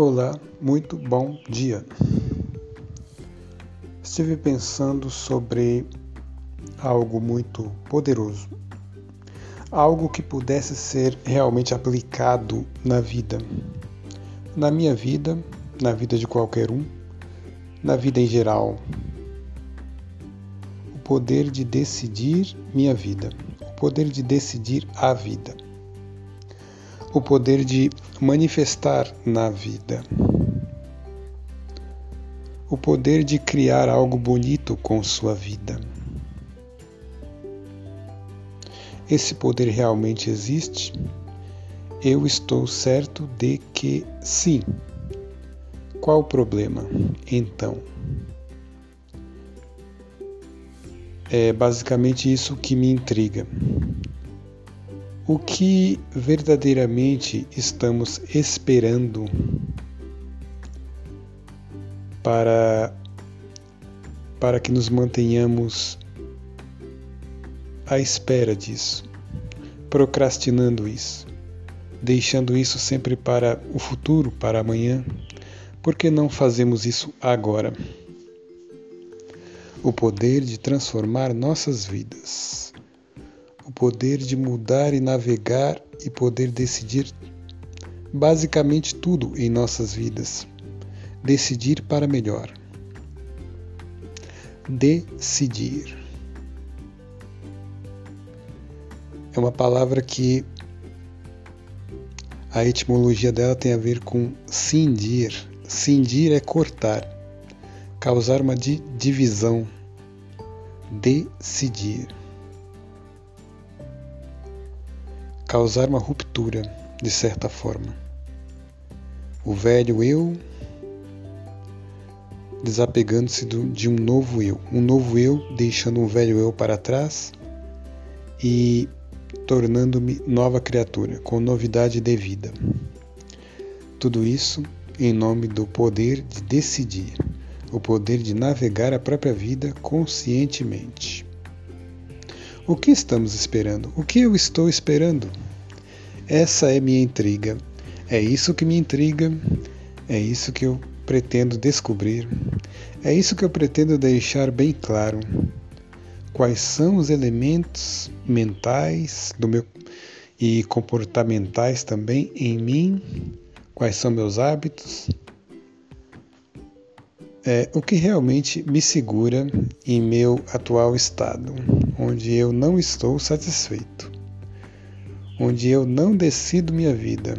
Olá, muito bom dia. Estive pensando sobre algo muito poderoso, algo que pudesse ser realmente aplicado na vida, na minha vida, na vida de qualquer um, na vida em geral. O poder de decidir minha vida, o poder de decidir a vida o poder de manifestar na vida, o poder de criar algo bonito com sua vida. Esse poder realmente existe? Eu estou certo de que sim. Qual o problema? Então, é basicamente isso que me intriga. O que verdadeiramente estamos esperando para para que nos mantenhamos à espera disso, procrastinando isso, deixando isso sempre para o futuro, para amanhã? Por que não fazemos isso agora? O poder de transformar nossas vidas o poder de mudar e navegar e poder decidir basicamente tudo em nossas vidas. Decidir para melhor. Decidir. É uma palavra que a etimologia dela tem a ver com cindir. Cindir é cortar, causar uma divisão. Decidir. Causar uma ruptura, de certa forma. O velho eu desapegando-se de um novo eu, um novo eu deixando um velho eu para trás e tornando-me nova criatura, com novidade de vida. Tudo isso em nome do poder de decidir, o poder de navegar a própria vida conscientemente. O que estamos esperando? O que eu estou esperando? Essa é minha intriga. É isso que me intriga. É isso que eu pretendo descobrir. É isso que eu pretendo deixar bem claro. Quais são os elementos mentais do meu e comportamentais também em mim? Quais são meus hábitos? É, o que realmente me segura em meu atual estado, onde eu não estou satisfeito, onde eu não decido minha vida,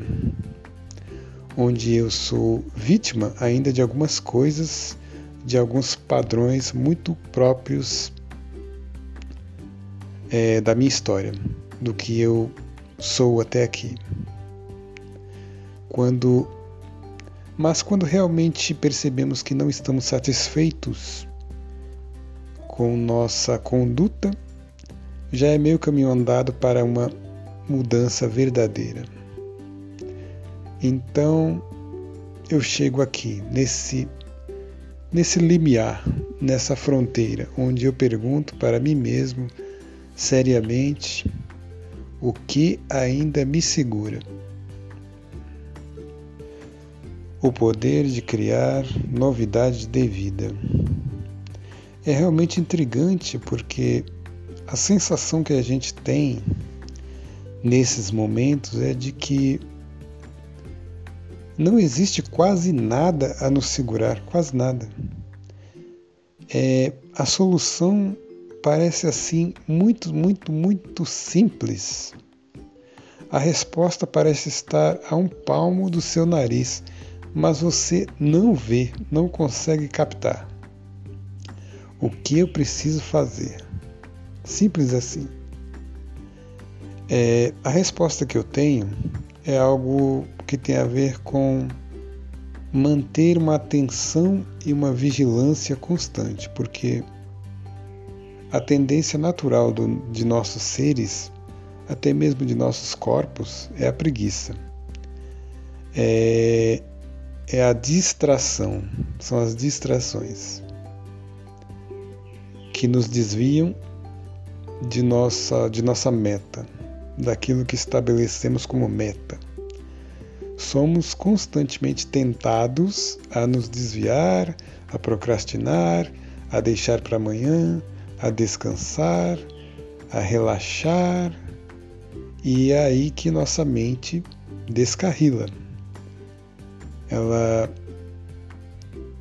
onde eu sou vítima ainda de algumas coisas, de alguns padrões muito próprios é, da minha história, do que eu sou até aqui. Quando mas quando realmente percebemos que não estamos satisfeitos com nossa conduta, já é meio caminho andado para uma mudança verdadeira. Então, eu chego aqui nesse nesse limiar, nessa fronteira, onde eu pergunto para mim mesmo seriamente o que ainda me segura o poder de criar novidade de vida. É realmente intrigante porque a sensação que a gente tem nesses momentos é de que não existe quase nada a nos segurar, quase nada. É, a solução parece assim muito, muito, muito simples. A resposta parece estar a um palmo do seu nariz mas você não vê, não consegue captar. O que eu preciso fazer? Simples assim. É, a resposta que eu tenho é algo que tem a ver com manter uma atenção e uma vigilância constante, porque a tendência natural do, de nossos seres, até mesmo de nossos corpos, é a preguiça. É, é a distração, são as distrações que nos desviam de nossa, de nossa meta, daquilo que estabelecemos como meta. somos constantemente tentados a nos desviar, a procrastinar, a deixar para amanhã, a descansar, a relaxar, e é aí que nossa mente descarrila. Ela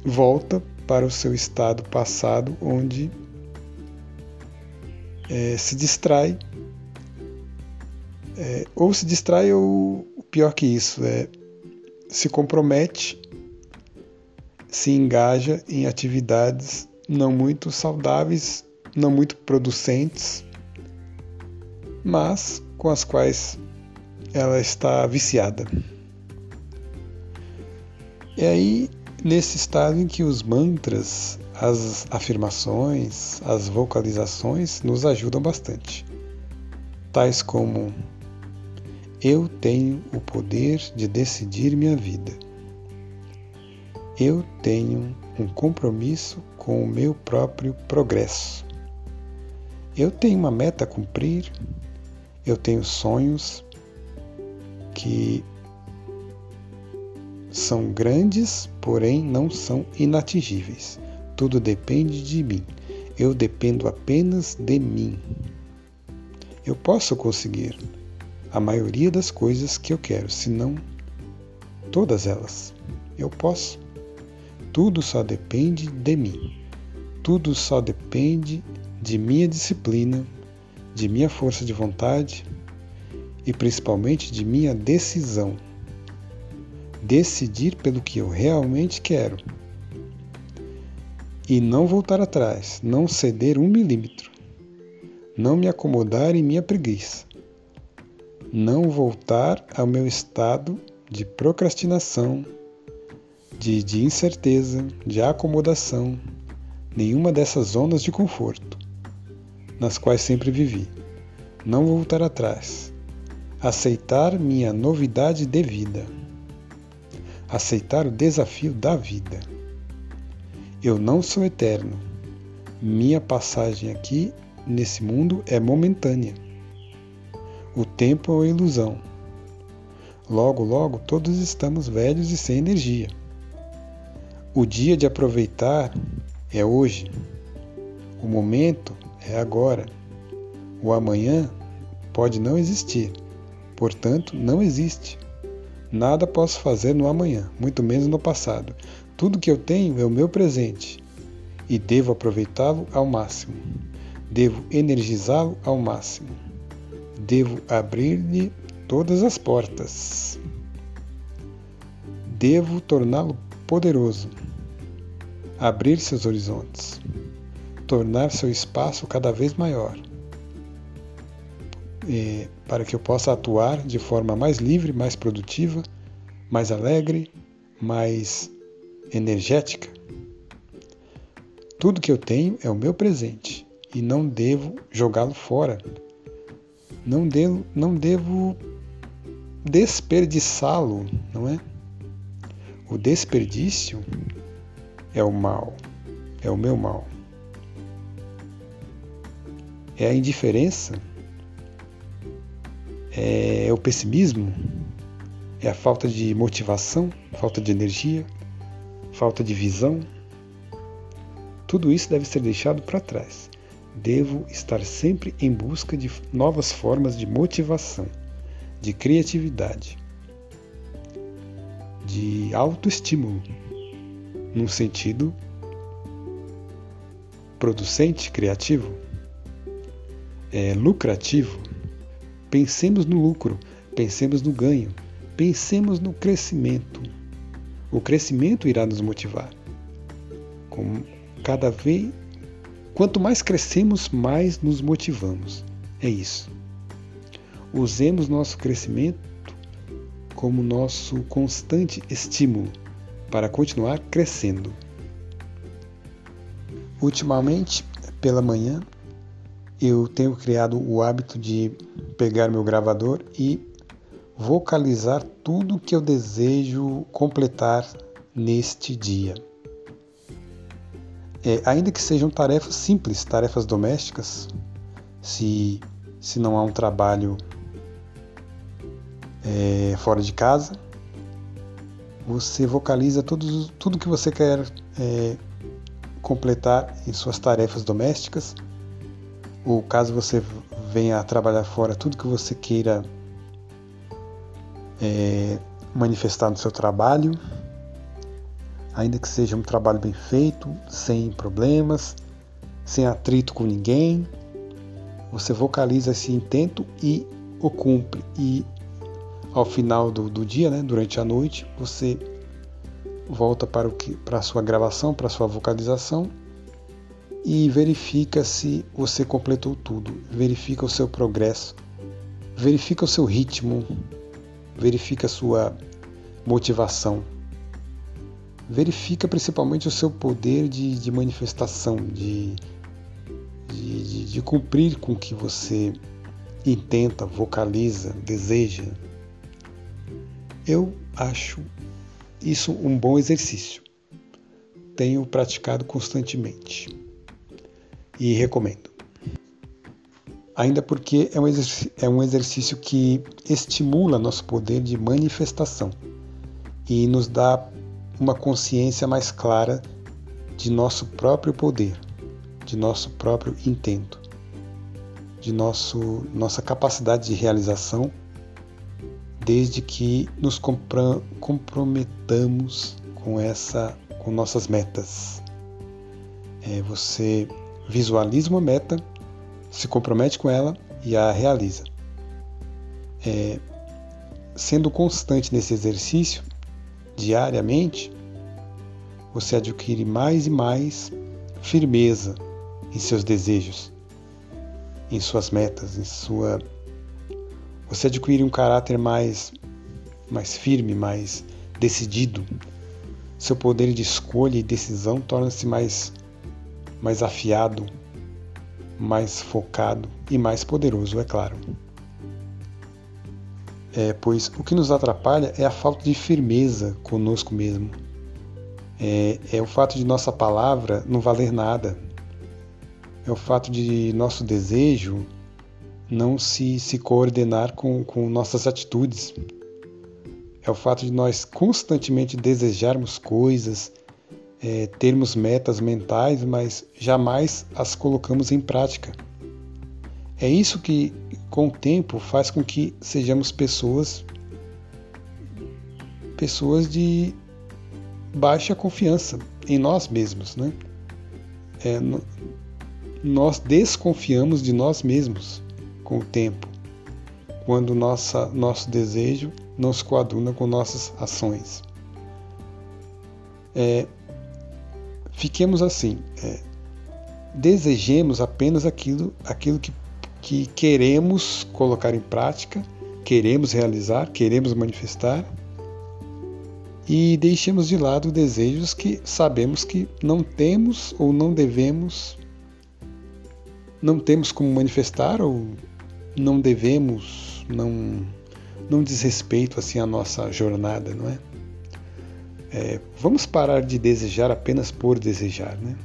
volta para o seu estado passado, onde é, se distrai, é, ou se distrai, ou pior que isso, é, se compromete, se engaja em atividades não muito saudáveis, não muito producentes, mas com as quais ela está viciada. E aí, nesse estado em que os mantras, as afirmações, as vocalizações nos ajudam bastante, tais como eu tenho o poder de decidir minha vida. Eu tenho um compromisso com o meu próprio progresso. Eu tenho uma meta a cumprir. Eu tenho sonhos que são grandes, porém não são inatingíveis. Tudo depende de mim. Eu dependo apenas de mim. Eu posso conseguir a maioria das coisas que eu quero, se não todas elas. Eu posso. Tudo só depende de mim. Tudo só depende de minha disciplina, de minha força de vontade e principalmente de minha decisão. Decidir pelo que eu realmente quero e não voltar atrás, não ceder um milímetro, não me acomodar em minha preguiça não voltar ao meu estado de procrastinação, de, de incerteza, de acomodação, nenhuma dessas zonas de conforto, nas quais sempre vivi. Não voltar atrás. Aceitar minha novidade de vida. Aceitar o desafio da vida. Eu não sou eterno. Minha passagem aqui nesse mundo é momentânea. O tempo é uma ilusão. Logo, logo, todos estamos velhos e sem energia. O dia de aproveitar é hoje. O momento é agora. O amanhã pode não existir, portanto, não existe. Nada posso fazer no amanhã, muito menos no passado. Tudo que eu tenho é o meu presente e devo aproveitá-lo ao máximo. Devo energizá-lo ao máximo devo abrir-lhe todas as portas. Devo torná-lo poderoso, abrir seus horizontes, tornar seu espaço cada vez maior, para que eu possa atuar de forma mais livre, mais produtiva, mais alegre, mais energética. Tudo que eu tenho é o meu presente e não devo jogá-lo fora não devo, não devo desperdiçá-lo, não é? O desperdício é o mal, é o meu mal. É a indiferença, é o pessimismo, é a falta de motivação, falta de energia, falta de visão. Tudo isso deve ser deixado para trás devo estar sempre em busca de novas formas de motivação, de criatividade, de autoestímulo, num sentido producente, criativo, é, lucrativo. Pensemos no lucro, pensemos no ganho, pensemos no crescimento. O crescimento irá nos motivar. Com cada vez Quanto mais crescemos, mais nos motivamos. É isso. Usemos nosso crescimento como nosso constante estímulo para continuar crescendo. Ultimamente, pela manhã, eu tenho criado o hábito de pegar meu gravador e vocalizar tudo que eu desejo completar neste dia. É, ainda que sejam tarefas simples, tarefas domésticas, se, se não há um trabalho é, fora de casa, você vocaliza tudo que você quer é, completar em suas tarefas domésticas, ou caso você venha a trabalhar fora, tudo que você queira é, manifestar no seu trabalho, ainda que seja um trabalho bem feito, sem problemas, sem atrito com ninguém, você vocaliza esse intento e o cumpre. E ao final do, do dia, né, durante a noite, você volta para, o que, para a sua gravação, para a sua vocalização e verifica se você completou tudo, verifica o seu progresso, verifica o seu ritmo, verifica a sua motivação, verifica principalmente o seu poder de, de manifestação, de, de, de, de cumprir com o que você intenta, vocaliza, deseja. Eu acho isso um bom exercício. Tenho praticado constantemente e recomendo. Ainda porque é um, é um exercício que estimula nosso poder de manifestação e nos dá uma consciência mais clara de nosso próprio poder, de nosso próprio intento, de nosso, nossa capacidade de realização, desde que nos comprometamos com essa, com nossas metas. É, você visualiza uma meta, se compromete com ela e a realiza. É, sendo constante nesse exercício, diariamente, você adquire mais e mais firmeza em seus desejos, em suas metas, em sua você adquire um caráter mais mais firme, mais decidido. Seu poder de escolha e decisão torna-se mais mais afiado, mais focado e mais poderoso, é claro. É, pois o que nos atrapalha é a falta de firmeza conosco mesmo. É, é o fato de nossa palavra não valer nada. É o fato de nosso desejo não se, se coordenar com, com nossas atitudes. É o fato de nós constantemente desejarmos coisas, é, termos metas mentais, mas jamais as colocamos em prática. É isso que, com o tempo, faz com que sejamos pessoas pessoas de baixa confiança em nós mesmos, né? É, nós desconfiamos de nós mesmos com o tempo, quando nossa, nosso desejo não se coaduna com nossas ações. É, fiquemos assim, é, desejemos apenas aquilo, aquilo que, que queremos colocar em prática, queremos realizar, queremos manifestar e deixemos de lado desejos que sabemos que não temos ou não devemos, não temos como manifestar ou não devemos, não, não diz respeito assim à nossa jornada, não é? É, vamos parar de desejar apenas por desejar, né?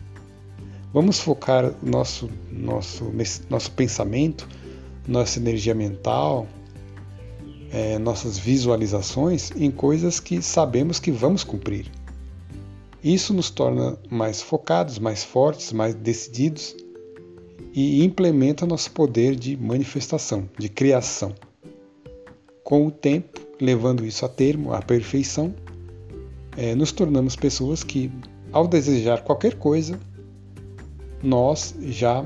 Vamos focar nosso, nosso, nosso pensamento, nossa energia mental, é, nossas visualizações em coisas que sabemos que vamos cumprir. Isso nos torna mais focados, mais fortes, mais decididos e implementa nosso poder de manifestação, de criação. Com o tempo, levando isso a termo, à perfeição, é, nos tornamos pessoas que, ao desejar qualquer coisa, nós já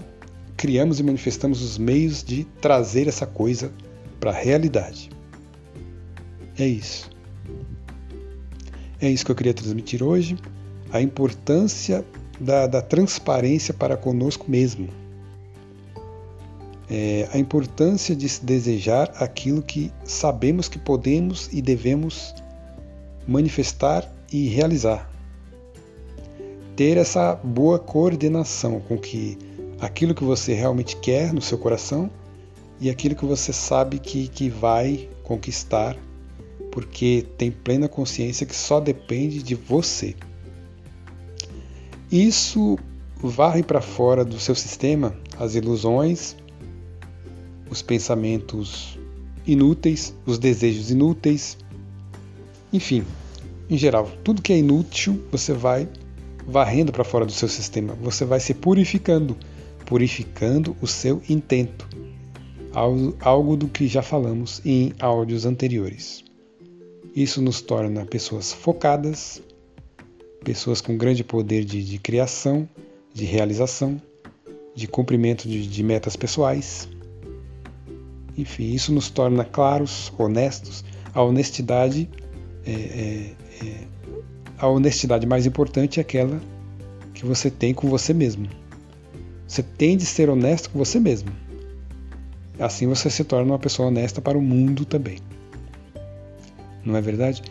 criamos e manifestamos os meios de trazer essa coisa para a realidade. É isso. É isso que eu queria transmitir hoje. A importância da, da transparência para conosco mesmo. É, a importância de se desejar aquilo que sabemos que podemos e devemos manifestar e realizar. Ter essa boa coordenação com que aquilo que você realmente quer no seu coração e aquilo que você sabe que, que vai conquistar, porque tem plena consciência que só depende de você. Isso varre para fora do seu sistema as ilusões, os pensamentos inúteis, os desejos inúteis, enfim, em geral, tudo que é inútil, você vai varrendo para fora do seu sistema, você vai se purificando, purificando o seu intento. Algo do que já falamos em áudios anteriores. Isso nos torna pessoas focadas, pessoas com grande poder de, de criação, de realização, de cumprimento de, de metas pessoais. Enfim, isso nos torna claros, honestos. A honestidade é, é, é, a honestidade mais importante é aquela que você tem com você mesmo. Você tem de ser honesto com você mesmo. Assim você se torna uma pessoa honesta para o mundo também. Não é verdade?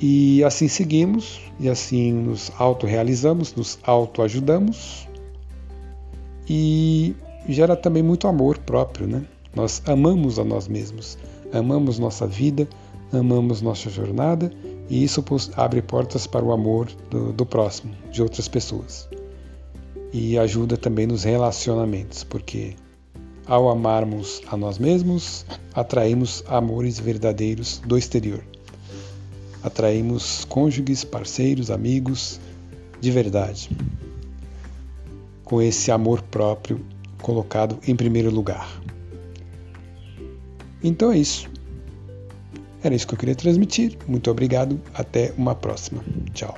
E assim seguimos, e assim nos autorrealizamos, nos autoajudamos e gera também muito amor próprio, né? Nós amamos a nós mesmos, amamos nossa vida, amamos nossa jornada e isso abre portas para o amor do, do próximo, de outras pessoas. E ajuda também nos relacionamentos, porque ao amarmos a nós mesmos, atraímos amores verdadeiros do exterior. Atraímos cônjuges, parceiros, amigos de verdade. Com esse amor próprio colocado em primeiro lugar. Então é isso. Era isso que eu queria transmitir. Muito obrigado. Até uma próxima. Tchau.